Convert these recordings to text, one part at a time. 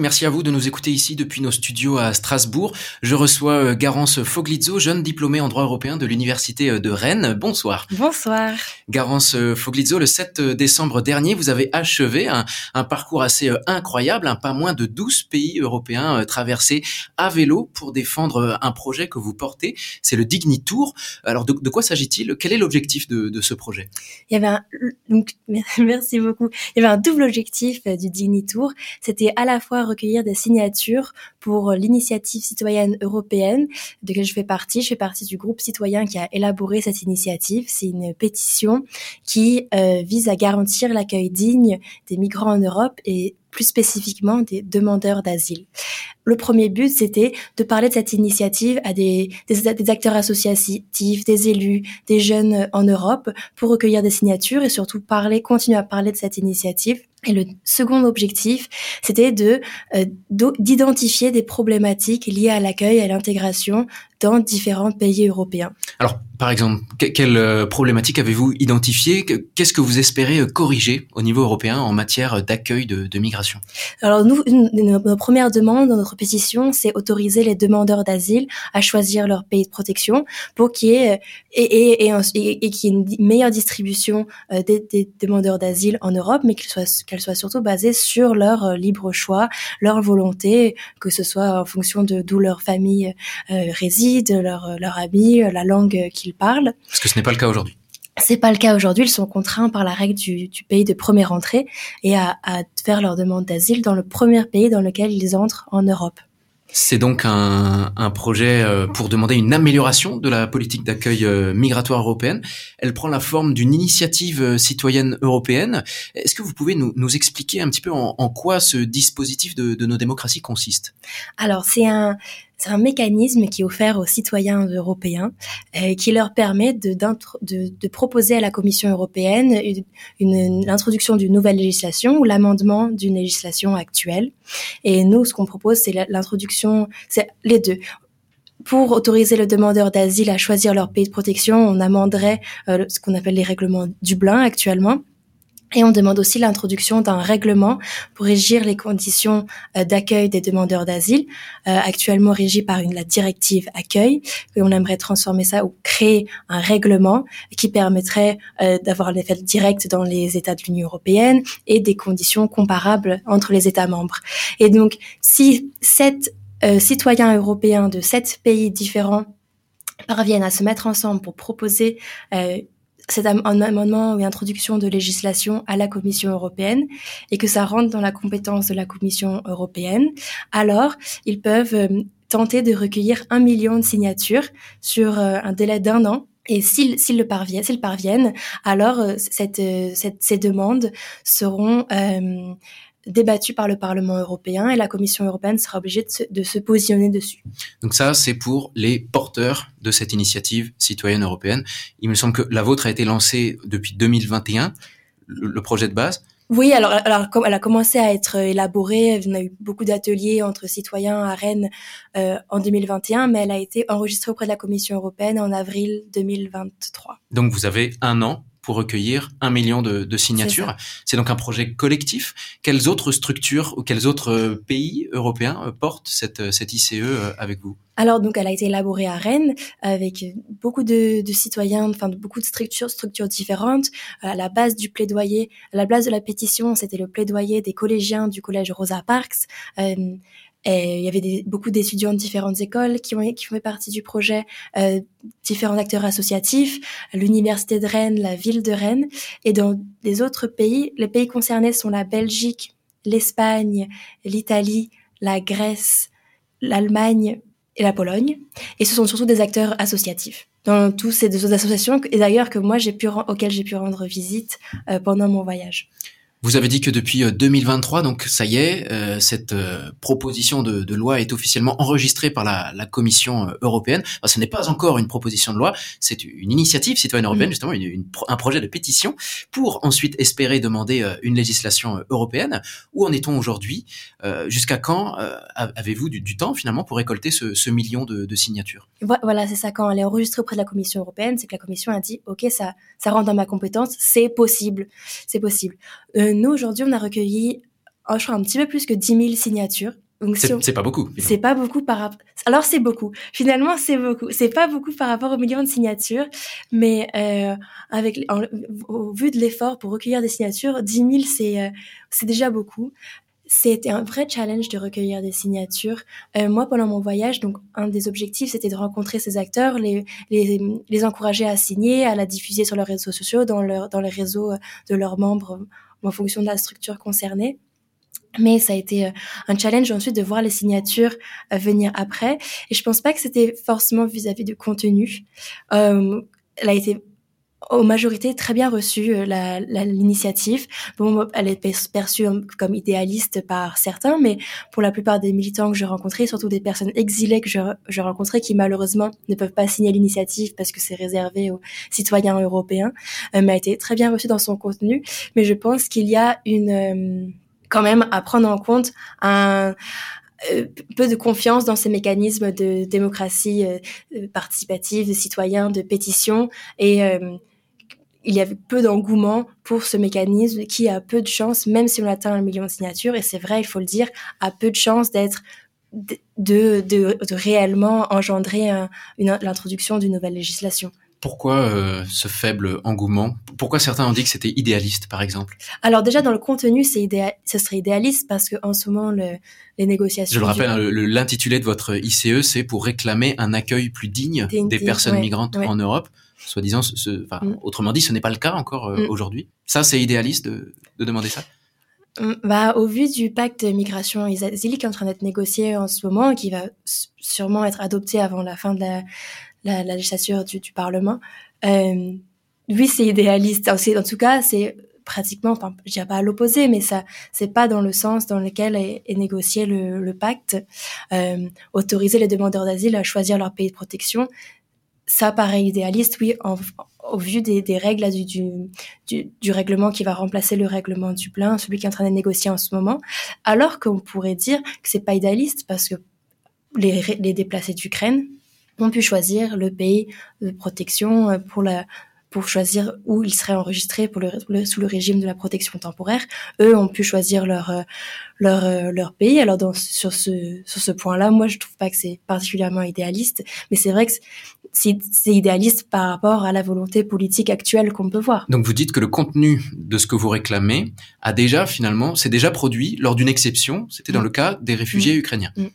Merci à vous de nous écouter ici depuis nos studios à Strasbourg. Je reçois euh, Garance Foglizzo, jeune diplômée en droit européen de l'Université euh, de Rennes. Bonsoir. Bonsoir. Garance euh, Foglizzo, le 7 décembre dernier, vous avez achevé un, un parcours assez incroyable, un pas moins de 12 pays européens traversés à vélo pour défendre un projet que vous portez. C'est le Dignitour. Alors de, de quoi s'agit-il? Quel est l'objectif de, de, ce projet? Il y avait un, donc, merci beaucoup. Il y avait un double objectif du Dignitour. C'était à la fois recueillir des signatures pour l'initiative citoyenne européenne de laquelle je fais partie. Je fais partie du groupe citoyen qui a élaboré cette initiative. C'est une pétition qui euh, vise à garantir l'accueil digne des migrants en Europe et plus spécifiquement des demandeurs d'asile. Le premier but, c'était de parler de cette initiative à des, des, des, acteurs associatifs, des élus, des jeunes en Europe pour recueillir des signatures et surtout parler, continuer à parler de cette initiative et le second objectif, c'était de euh, d'identifier des problématiques liées à l'accueil et à l'intégration dans différents pays européens. Alors, par exemple, quelles euh, problématiques avez-vous identifiées Qu'est-ce que vous espérez euh, corriger au niveau européen en matière d'accueil de, de, migration Alors, nous, une, nos premières demandes dans notre pétition, c'est autoriser les demandeurs d'asile à choisir leur pays de protection pour qu'il y ait et, et, et, et, qu'il y ait une meilleure distribution des, des demandeurs d'asile en Europe, mais qu'elle soit qu'elle soit surtout basée sur leur libre choix, leur volonté, que ce soit en fonction de d'où leur famille réside de leur, leur habit, la langue qu'ils parlent. Parce que ce n'est pas le cas aujourd'hui. C'est pas le cas aujourd'hui. Ils sont contraints par la règle du, du pays de première entrée et à, à faire leur demande d'asile dans le premier pays dans lequel ils entrent en Europe. C'est donc un, un, projet euh, pour demander une amélioration de la politique d'accueil euh, migratoire européenne. Elle prend la forme d'une initiative euh, citoyenne européenne. Est-ce que vous pouvez nous, nous, expliquer un petit peu en, en quoi ce dispositif de, de nos démocraties consiste? Alors, c'est un, c'est un mécanisme qui est offert aux citoyens européens euh, qui leur permet de, proposer à la Commission européenne l'introduction d'une nouvelle législation ou l'amendement d'une législation actuelle. Et nous, ce qu'on propose, c'est l'introduction, c'est les deux pour autoriser le demandeur d'asile à choisir leur pays de protection, on amenderait euh, ce qu'on appelle les règlements Dublin actuellement. Et on demande aussi l'introduction d'un règlement pour régir les conditions euh, d'accueil des demandeurs d'asile, euh, actuellement régi par une, la directive accueil. Et on aimerait transformer ça ou créer un règlement qui permettrait euh, d'avoir l'effet direct dans les États de l'Union européenne et des conditions comparables entre les États membres. Et donc, si sept citoyens européens de sept pays différents parviennent à se mettre ensemble pour proposer c'est un amendement ou introduction de législation à la Commission européenne et que ça rentre dans la compétence de la Commission européenne, alors ils peuvent euh, tenter de recueillir un million de signatures sur euh, un délai d'un an. Et s'ils le parviennent, s'ils parviennent, alors euh, cette, cette, ces demandes seront débattu par le Parlement européen et la Commission européenne sera obligée de se, de se positionner dessus. Donc ça, c'est pour les porteurs de cette initiative citoyenne européenne. Il me semble que la vôtre a été lancée depuis 2021, le, projet de base. Oui, alors, alors elle a commencé à être élaborée. On a eu beaucoup d'ateliers entre citoyens à Rennes euh, en 2021, mais elle a été enregistrée auprès de la Commission européenne en avril 2023. Donc vous avez un an pour recueillir un million de, de signatures. C'est donc un projet collectif. Quelles autres structures ou quels autres euh, pays européens euh, portent cette, euh, cette ICE avec vous? Alors donc elle a été élaborée à Rennes avec beaucoup de, de citoyens, enfin beaucoup de structures, structures différentes. À la base du plaidoyer, à la base de la pétition, c'était le plaidoyer des collégiens du collège Rosa Parks. Euh, et il y avait des, beaucoup d'étudiants de différentes écoles qui ont qui font partie du projet, euh, différents acteurs associatifs, l'université de Rennes, la ville de Rennes, et dans les autres pays, les pays concernés sont la Belgique, l'Espagne, l'Italie, la Grèce, l'Allemagne et la Pologne. Et ce sont surtout des acteurs associatifs dans tous ces deux associations, et d'ailleurs que moi j'ai pu auxquelles j'ai pu rendre visite euh, pendant mon voyage. Vous avez dit que depuis 2023, euh, donc ça y est, euh, cette euh, proposition de, de, loi est officiellement enregistrée par la, la Commission européenne. Enfin, ce n'est pas encore une proposition de loi, c'est une initiative citoyenne européenne, mmh. justement, une, une, un projet de pétition pour ensuite espérer demander une législation européenne. Où en est-on aujourd'hui Jusqu'à quand avez-vous du, du, temps finalement pour récolter ce, ce million de, de, signatures? Voilà, c'est ça. Quand elle est enregistrée auprès de la Commission européenne, c'est que la Commission a dit, ok, ça, ça rentre dans ma compétence, c'est possible, c'est possible. Euh, nous, aujourd'hui, on a recueilli je crois, un petit peu plus que 10 000 signatures. C'est pas beaucoup. C'est pas beaucoup par rapport. Alors c'est beaucoup. Finalement, c'est beaucoup. C'est pas beaucoup par rapport aux millions de signatures, mais euh, avec au vu de l'effort pour recueillir des signatures, 10 000 c'est euh, c'est déjà beaucoup. C'était un vrai challenge de recueillir des signatures. Euh, moi, pendant mon voyage, donc un des objectifs, c'était de rencontrer ces acteurs, les, les, les encourager à signer, à la diffuser sur leurs réseaux sociaux, dans leur dans les réseaux de leurs membres, en fonction de la structure concernée. Mais ça a été euh, un challenge ensuite de voir les signatures euh, venir après. Et je pense pas que c'était forcément vis-à-vis du contenu. Euh, elle a été en majorité très bien reçue euh, l'initiative. Bon, elle est perçue comme idéaliste par certains, mais pour la plupart des militants que j'ai rencontrés, surtout des personnes exilées que j'ai rencontrées, qui malheureusement ne peuvent pas signer l'initiative parce que c'est réservé aux citoyens européens, euh, mais a été très bien reçue dans son contenu. Mais je pense qu'il y a une quand même à prendre en compte un euh, peu de confiance dans ces mécanismes de démocratie euh, euh, participative, de citoyens, de pétition et il y avait peu d'engouement pour ce mécanisme qui a peu de chances, même si on atteint un million de signatures, et c'est vrai, il faut le dire, a peu de chances d'être de, de, de, réellement engendrer l'introduction d'une nouvelle législation. Pourquoi euh, ce faible engouement? Pourquoi certains ont dit que c'était idéaliste, par exemple? Alors déjà dans le contenu, c'est idéal, ce serait idéaliste parce que en ce moment le, les négociations. Je le rappelle, hein, l'intitulé de votre ICE, c'est pour réclamer un accueil plus digne des, personnes migrantes en Europe. Soi-disant, enfin, mm. autrement dit, ce n'est pas le cas encore euh, mm. aujourd'hui. Ça, c'est idéaliste de, de demander ça? Mm, bah, au vu du pacte de migration asile qui est en train d'être négocié en ce moment, qui va sûrement être adopté avant la fin de la, la, la législature du, Parlement. Euh, oui, c'est idéaliste. En tout cas, c'est pratiquement, enfin, je dirais pas à l'opposé, mais ça, c'est pas dans le sens dans lequel est, négocié le, pacte. Euh, autoriser les demandeurs d'asile à choisir leur pays de protection, ça paraît idéaliste, oui, au vu des, règles du, règlement qui va remplacer le règlement du plein, celui qui est en train de négocier en ce moment, alors qu'on pourrait dire que c'est pas idéaliste parce que les déplacés d'Ukraine, ont pu choisir le pays de protection euh, pour la pour choisir où ils seraient enregistrés pour le, sous le régime de la protection temporaire. Eux ont pu choisir leur euh, leur euh, leur pays. Alors dans sur ce sur ce point-là, moi je trouve pas que c'est particulièrement idéaliste, mais c'est vrai que c'est idéaliste par rapport à la volonté politique actuelle qu'on peut voir. Donc vous dites que le contenu de ce que vous réclamez a déjà finalement c'est déjà produit lors d'une exception. C'était dans mm. le cas des réfugiés mm. ukrainiens. Mm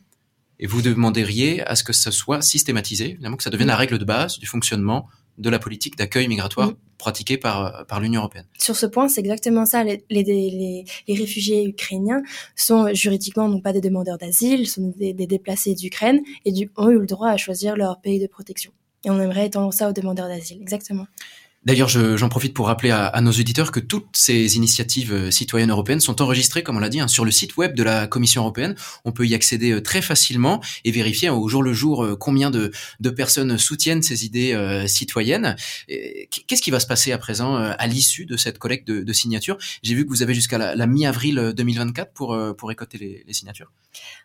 et vous demanderiez à ce que ça soit systématisé, que ça devienne la règle de base du fonctionnement de la politique d'accueil migratoire pratiquée par, par l'Union européenne. Sur ce point, c'est exactement ça. Les, les, les, les, réfugiés ukrainiens sont juridiquement non pas des demandeurs d'asile, sont des, des déplacés d'Ukraine et du, ont eu le droit à choisir leur pays de protection. Et on aimerait étendre ça aux demandeurs d'asile, exactement. D'ailleurs, j'en profite pour rappeler à, nos auditeurs que toutes ces initiatives euh, citoyennes européennes sont enregistrées, comme on l'a dit, hein, sur le site web de la Commission européenne. On peut y accéder euh, très facilement et vérifier hein, au jour le jour euh, combien de, personnes soutiennent ces idées citoyennes. Qu'est-ce qui va se passer à présent à l'issue de cette collecte de, signatures? J'ai vu que vous avez jusqu'à la, mi-avril 2024 pour, pour récolter les signatures.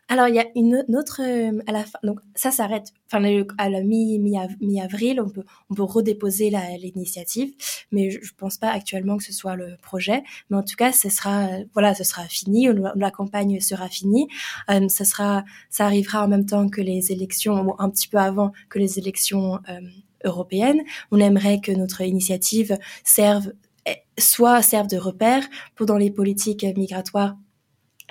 Alors, il y a une, autre à la fin. Donc, ça s'arrête. Enfin, à la mi mi avril, on peut on peut redéposer l'initiative, mais je, je pense pas actuellement que ce soit le projet. Mais en tout cas, ce sera voilà, ce sera fini. La campagne sera finie. Euh, ça sera ça arrivera en même temps que les élections, un petit peu avant que les élections euh, européennes. On aimerait que notre initiative serve eh, soit serve de repère pour dans les politiques migratoires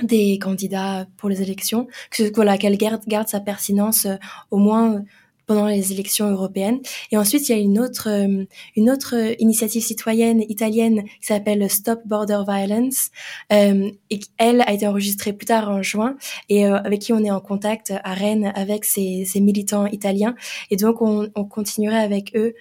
des candidats pour les élections, que voilà qu'elle garde, garde sa pertinence euh, au moins pendant les élections européennes. Et ensuite, il y a une autre euh, une autre initiative citoyenne italienne qui s'appelle Stop Border Violence euh, et elle a été enregistrée plus tard en juin et avec qui on est en contact à Rennes avec ces, ces militants italiens. Et donc, on, on continuerait avec eux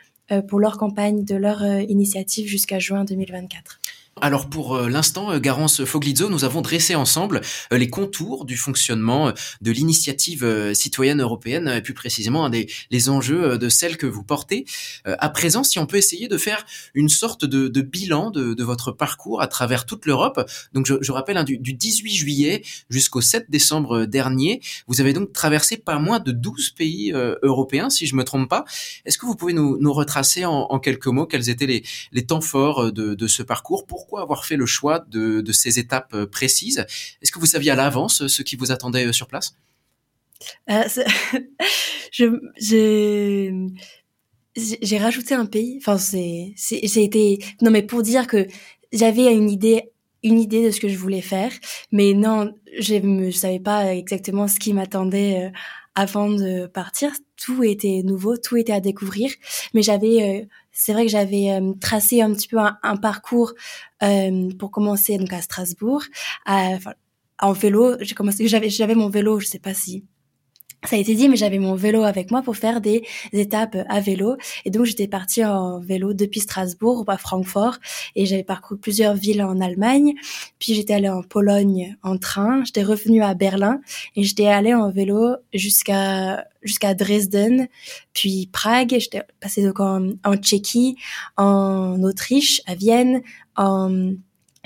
pour leur campagne de leur initiative jusqu'à juin 2024. Alors pour euh, l'instant, euh, Garance Foglizzo, nous avons dressé ensemble euh, les contours du fonctionnement de l'initiative citoyenne européenne, et plus précisément des, les enjeux de celle que vous portez. À présent, si on peut essayer de faire une sorte de, bilan de, votre parcours à travers toute l'Europe. Donc je, rappelle, hein, du, 18 juillet jusqu'au 7 décembre dernier, vous avez donc traversé pas moins de 12 pays européens, si je me trompe pas. Est-ce que vous pouvez nous, retracer en, quelques mots quels étaient les, temps forts de, de ce parcours pour pourquoi avoir fait le choix de, ces étapes précises? Est-ce que vous saviez à l'avance ce qui vous attendait sur place? Euh, j'ai, j'ai rajouté un pays. Enfin, c'est, j'ai été, non, mais pour dire que j'avais une idée, une idée de ce que je voulais faire, mais non, je ne savais pas exactement ce qui m'attendait euh, avant de partir. Tout était nouveau, tout était à découvrir, mais j'avais, euh, c'est vrai que j'avais euh, tracé un petit peu un, parcours pour commencer donc à Strasbourg, à, en vélo. J'ai commencé, j'avais, j'avais mon vélo, je sais pas si ça a été dit, mais j'avais mon vélo avec moi pour faire des étapes à vélo. Et donc, j'étais partie en vélo depuis Strasbourg à Francfort et j'avais parcouru plusieurs villes en Allemagne. Puis, j'étais allée en Pologne en train. J'étais revenue à Berlin et j'étais allée en vélo jusqu'à jusqu'à Dresden, puis Prague. J'étais passée donc en, en Tchéquie, en Autriche, à Vienne, en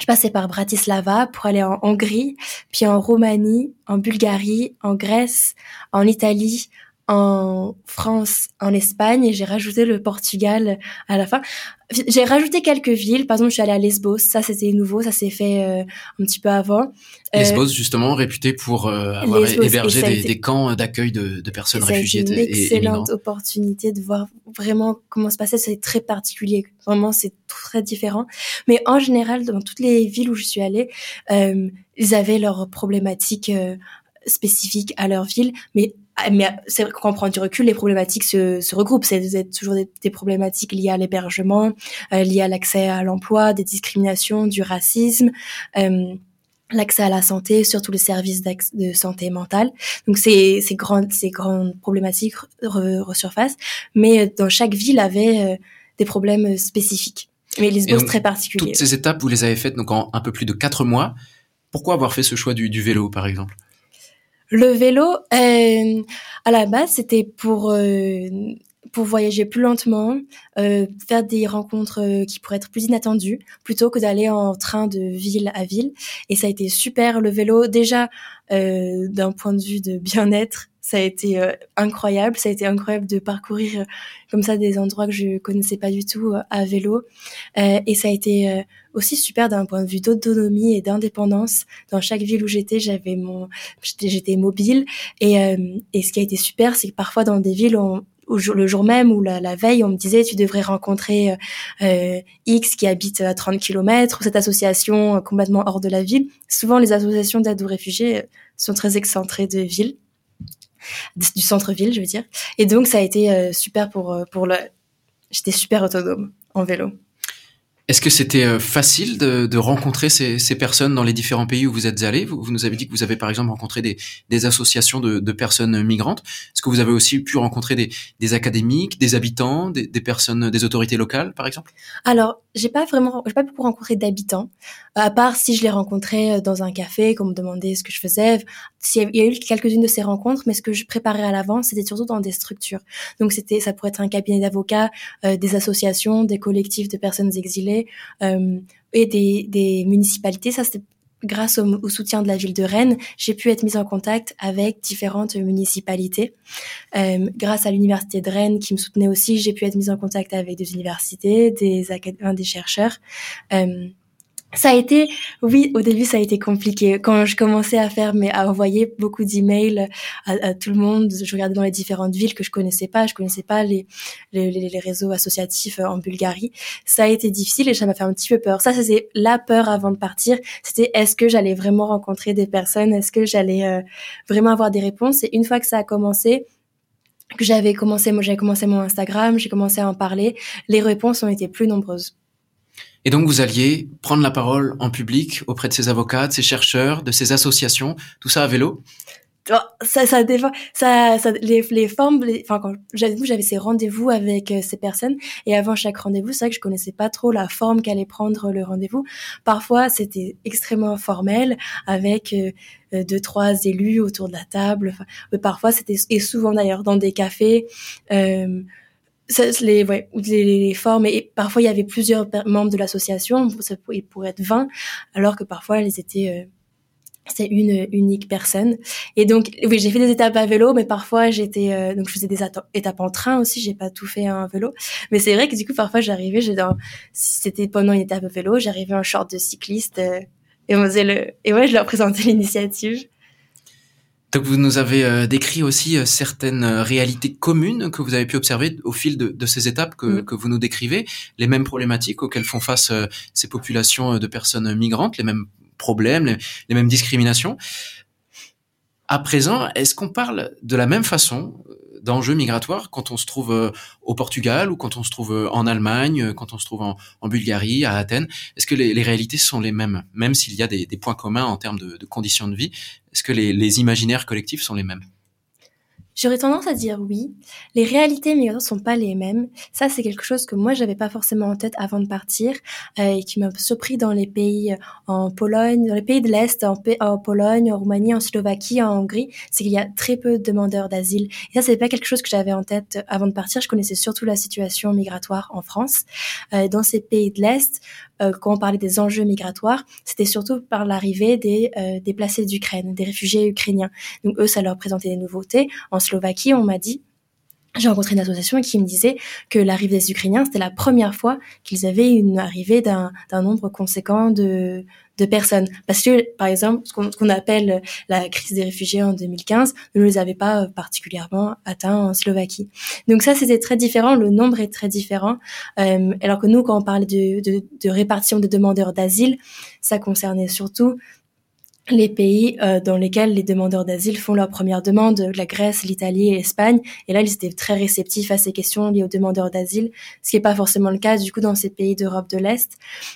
je passais par Bratislava pour aller en Hongrie, puis en Roumanie, en Bulgarie, en Grèce, en Italie, en France, en Espagne, et j'ai rajouté le Portugal à la fin. J'ai rajouté quelques villes. Par exemple, je suis allée à Lesbos. Ça, c'était nouveau. Ça s'est fait euh, un petit peu avant. Euh, Lesbos, justement, réputé pour euh, avoir hébergé des, des, camps d'accueil de, de, personnes réfugiées. C'est une excellente opportunité de voir vraiment comment se passait. C'est très particulier. Vraiment, c'est très différent. Mais en général, dans toutes les villes où je suis allée, ils avaient leurs problématiques spécifiques à leur ville, mais ah, mais c'est vrai qu'on prend du recul, les problématiques se, se regroupent. C'est toujours des, des, problématiques liées à l'hébergement, euh, liées à l'accès à l'emploi, des discriminations, du racisme. Euh, l'accès à la santé, surtout les services de santé mentale. Donc c'est ces grandes ces grandes problématiques resurfacent, mais dans chaque ville avait euh, des problèmes spécifiques. Mais Lisbonne c'est très particulier. Toutes ces étapes vous les avez faites donc en un peu plus de quatre mois. Pourquoi avoir fait ce choix du, du vélo par exemple? Le vélo, euh, à la base, c'était pour euh, pour voyager plus lentement, euh, faire des rencontres euh, qui pourraient être plus inattendues, plutôt que d'aller en train de ville à ville. Et ça a été super. Le vélo, déjà euh, d'un point de vue de bien-être, ça a été euh, incroyable. Ça a été incroyable de parcourir euh, comme ça des endroits que je connaissais pas du tout euh, à vélo. et ça a été aussi super d'un point de vue d'autonomie et d'indépendance. Dans chaque ville où j'étais, j'avais mon, j'étais mobile. Et, et ce qui a été super, c'est que parfois dans des villes où, le jour même ou la, veille, on me disait tu devrais rencontrer X qui habite à 30 km ou cette association complètement hors de la ville. Souvent, les associations d'aide aux réfugiés sont très excentrées de villes du centre-ville, je veux dire. Et donc, ça a été euh, super pour, euh, pour le... J'étais super autonome en vélo. Est-ce que c'était euh, facile de, de rencontrer ces, ces, personnes dans les différents pays où vous êtes allés? Vous, vous, nous avez dit que vous avez par exemple rencontré des, des associations de, de, personnes migrantes. Est-ce que vous avez aussi pu rencontrer des, des académiques, des habitants, des, des, personnes, des autorités locales, par exemple? Alors, j'ai pas vraiment, j'ai pas pu rencontrer d'habitants, à part si je les rencontrais euh, dans un café, qu'on me demandait ce que je faisais. Il y a eu quelques-unes de ces rencontres, mais ce que je préparais à l'avance, c'était surtout dans des structures. Donc c'était, ça pourrait être un cabinet d'avocats, euh, des associations, des collectifs de personnes exilées euh, et des, municipalités. Ça, c'est grâce au, soutien de la ville de Rennes, j'ai pu être mise en contact avec différentes municipalités. Euh, grâce à l'université de Rennes qui me soutenait aussi, j'ai pu être mise en contact avec des universités, des, des chercheurs. Euh, ça a été, oui, au début ça a été compliqué. Quand je commençais à faire, mais à envoyer beaucoup d'emails à, à, tout le monde, je regardais dans les différentes villes que je connaissais pas, je connaissais pas les, réseaux associatifs en Bulgarie. Ça a été difficile et ça m'a fait un petit peu peur. Ça, c'était la peur avant de partir. C'était est-ce que j'allais vraiment rencontrer des personnes, est-ce que j'allais euh, vraiment avoir des réponses? Et une fois que ça a commencé, que j'avais commencé, moi j'avais commencé mon Instagram, j'ai commencé à en parler, les réponses ont été plus nombreuses. Et donc vous alliez prendre la parole en public auprès de ces avocats, de ces chercheurs, de ces associations, tout ça à vélo? Oh, ça, ça dépend. Ça, les, formes. enfin, quand j'avais, ces rendez-vous avec euh, ces personnes, et avant chaque rendez-vous, c'est vrai que je connaissais pas trop la forme qu'allait prendre le rendez-vous. Parfois, c'était extrêmement formel, avec euh, euh, deux, trois élus autour de la table. Enfin, parfois, c'était et souvent d'ailleurs dans des cafés. Euh, les, ouais, les, les, formes, et parfois il y avait plusieurs membres de l'association, ça pourrait être 20, alors que parfois elles étaient, euh, c'est une unique personne. Et donc, oui, j'ai fait des étapes à vélo, mais parfois j'étais, euh, donc je faisais des étapes en train aussi. J'ai pas tout fait en vélo, mais c'est vrai que du coup, parfois j'arrivais, dans, si c'était pendant une étape à vélo, j'arrivais en short de cycliste euh, et on faisait le, et ouais, je leur présentais l'initiative. Donc vous nous avez euh, décrit aussi certaines réalités communes que vous avez pu observer au fil de, de ces étapes que, mm. que, vous nous décrivez, les mêmes problématiques auxquelles font face ces populations de personnes migrantes, les mêmes problèmes, les, mêmes discriminations. À présent, est-ce qu'on parle de la même façon euh, d'enjeux migratoires quand on se trouve euh, au Portugal ou quand on se trouve euh, en Allemagne, quand on se trouve en, Bulgarie, à Athènes? Est-ce que les, réalités sont les mêmes, même s'il y a des, points communs en termes de, conditions de vie? Est-ce que les imaginaires collectifs sont les mêmes? J'aurais tendance à dire oui. Les réalités migratoires sont pas les mêmes. Ça, c'est quelque chose que moi, j'avais pas forcément en tête avant de partir euh, et qui m'a surpris dans les pays en Pologne, dans les pays de l'Est, en, en, Pologne, en Roumanie, en Slovaquie, en Hongrie, c'est qu'il y a très peu de demandeurs d'asile. Et ça, c'est pas quelque chose que j'avais en tête avant de partir. Je connaissais surtout la situation migratoire en France. Euh, dans ces pays de l'Est, euh, quand on parlait des enjeux migratoires, c'était surtout par l'arrivée des euh, déplacés d'Ukraine, des réfugiés ukrainiens. Donc eux, ça leur présentait des nouveautés. Slovaquie, on m'a dit j'ai rencontré une association qui me disait que l'arrivée des Ukrainiens, c'était la première fois qu'ils avaient une arrivée d'un nombre conséquent de, personnes. Parce que, par exemple, ce qu'on appelle la crise des réfugiés en 2015 ne les avait pas particulièrement atteints en Slovaquie. Donc ça, c'était très différent. Le nombre est très différent. Euh, alors que nous, quand on parlait de, de, de répartition des demandeurs d'asile, ça concernait surtout les pays euh, dans lesquels les demandeurs d'asile font leur première demande, la Grèce, l'Italie et l'Espagne. Et là, ils étaient très réceptifs à ces questions liées aux demandeurs d'asile, ce qui n'est pas forcément le cas du coup dans ces pays d'Europe de l'Est.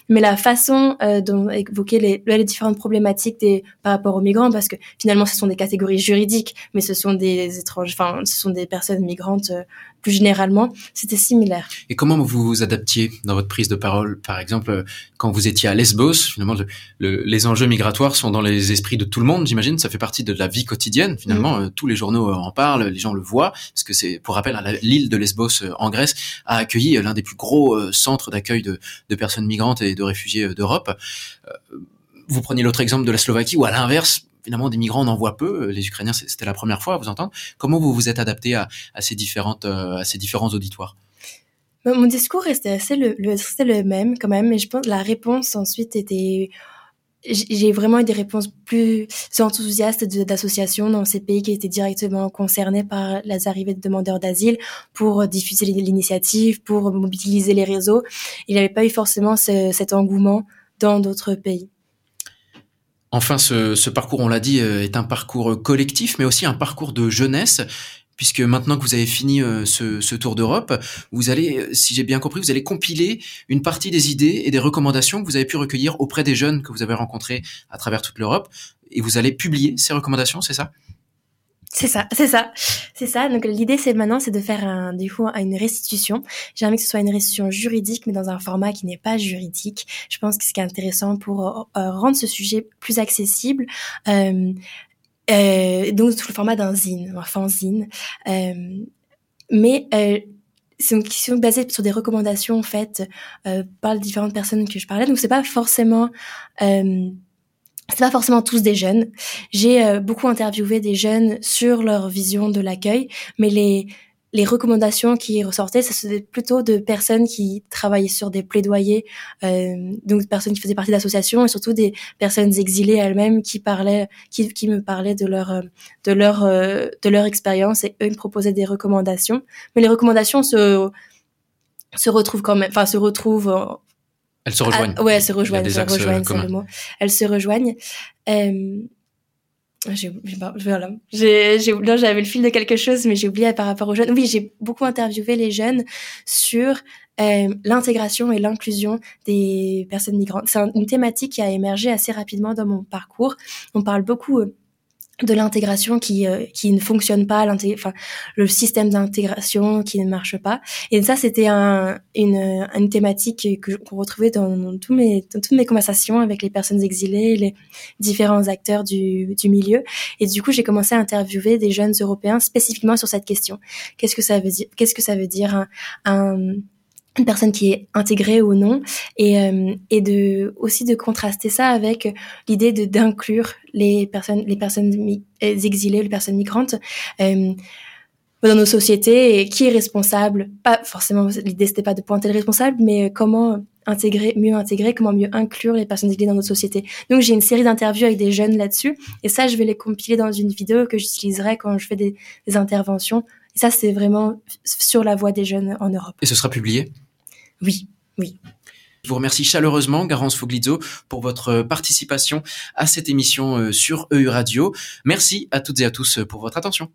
Mais la façon euh, dont évoquer les, les, différentes problématiques des, par rapport aux migrants, parce que finalement, ce sont des catégories juridiques, mais ce sont des étranges, enfin, ce sont des personnes migrantes euh, plus généralement, c'était similaire. Et comment vous vous adaptiez dans votre prise de parole? Par exemple, quand vous étiez à Lesbos, finalement, le, les enjeux migratoires sont dans les esprits de tout le monde, j'imagine. Ça fait partie de la vie quotidienne, finalement. Mm. Euh, tous les journaux euh, en parlent, les gens le voient, parce que c'est, pour rappel, l'île de Lesbos euh, en Grèce a accueilli l'un des plus gros centres d'accueil de, de, personnes migrantes et de réfugiés d'Europe. Vous prenez l'autre exemple de la Slovaquie, où à l'inverse, finalement des migrants on en voit peu. Les Ukrainiens, c'était la première fois à vous entendre. Comment vous vous êtes adapté à, à ces différentes, euh, à ces différents auditoires? Bah, Mon discours restait assez le, le, le même quand même, mais je pense la réponse ensuite était j'ai vraiment eu des réponses plus enthousiastes d'associations dans ces pays qui étaient directement concernés par les arrivées de demandeurs d'asile pour diffuser l'initiative, pour mobiliser les réseaux. Il n'y avait pas eu forcément ce, cet engouement dans d'autres pays. Enfin, ce, parcours, on l'a dit, euh, est un parcours collectif, mais aussi un parcours de jeunesse puisque maintenant que vous avez fini euh, ce, tour d'Europe, vous allez, euh, si j'ai bien compris, vous allez compiler une partie des idées et des recommandations que vous avez pu recueillir auprès des jeunes que vous avez rencontrés à travers toute l'Europe, et vous allez publier ces recommandations, c'est ça? C'est ça, c'est ça, c'est ça. Donc l'idée c'est maintenant c'est de faire un, du coup une restitution. J'ai envie que ce soit une restitution juridique, mais dans un format qui n'est pas juridique. Je pense que ce qui est intéressant pour euh, rendre ce sujet plus accessible. Euh, euh, donc sous le format d'un zine, un fanzine. Euh, mais euh, qui sont basées sur des recommandations faites euh, par les différentes personnes que je parlais. Donc c'est pas forcément euh, c'est pas forcément tous des jeunes. J'ai euh, beaucoup interviewé des jeunes sur leur vision de l'accueil, mais les les recommandations qui ressortaient, c'était plutôt de personnes qui travaillaient sur des plaidoyers, euh, donc des personnes qui faisaient partie d'associations et surtout des personnes exilées elles-mêmes qui parlaient, qui, qui me parlaient de leur de leur euh, de leur expérience et eux me proposaient des recommandations. Mais les recommandations se se retrouvent quand même, enfin se retrouvent elles se rejoignent. Ah, ouais, elles se rejoignent. Elles se rejoignent, c'est le mot. Elles se rejoignent. Euh, j'ai, voilà. J'ai, j'avais le fil de quelque chose, mais j'ai oublié par rapport aux jeunes. Oui, j'ai beaucoup interviewé les jeunes sur euh, l'intégration et l'inclusion des personnes migrantes. C'est une thématique qui a émergé assez rapidement dans mon parcours. On parle beaucoup euh, de l'intégration qui euh, qui ne fonctionne pas enfin le système d'intégration qui ne marche pas. Et ça c'était un, une une thématique que qu'on retrouvait dans, tous mes dans toutes mes conversations avec les personnes exilées les différents acteurs du du milieu. Et du coup j'ai commencé à interviewer des jeunes européens spécifiquement sur cette question. Qu'est-ce que ça veut dire qu'est-ce que ça veut dire un une personne qui est intégrée ou non et euh, et de aussi de contraster ça avec l'idée de d'inclure les personnes les personnes exilées les personnes migrantes euh, dans nos sociétés et qui est responsable pas forcément l'idée c'était pas de pointer le responsable mais comment intégrer mieux intégrer comment mieux inclure les personnes exilées dans notre société. Donc j'ai une série d'interviews avec des jeunes là-dessus et ça je vais les compiler dans une vidéo que j'utiliserai quand je fais des, des interventions. Et ça c'est vraiment sur la voie des jeunes en Europe. Et ce sera publié? Oui, oui. Je vous remercie chaleureusement, Garance Foglizzo, pour votre participation à cette émission euh, sur EU Radio. Merci à toutes et à tous pour votre attention.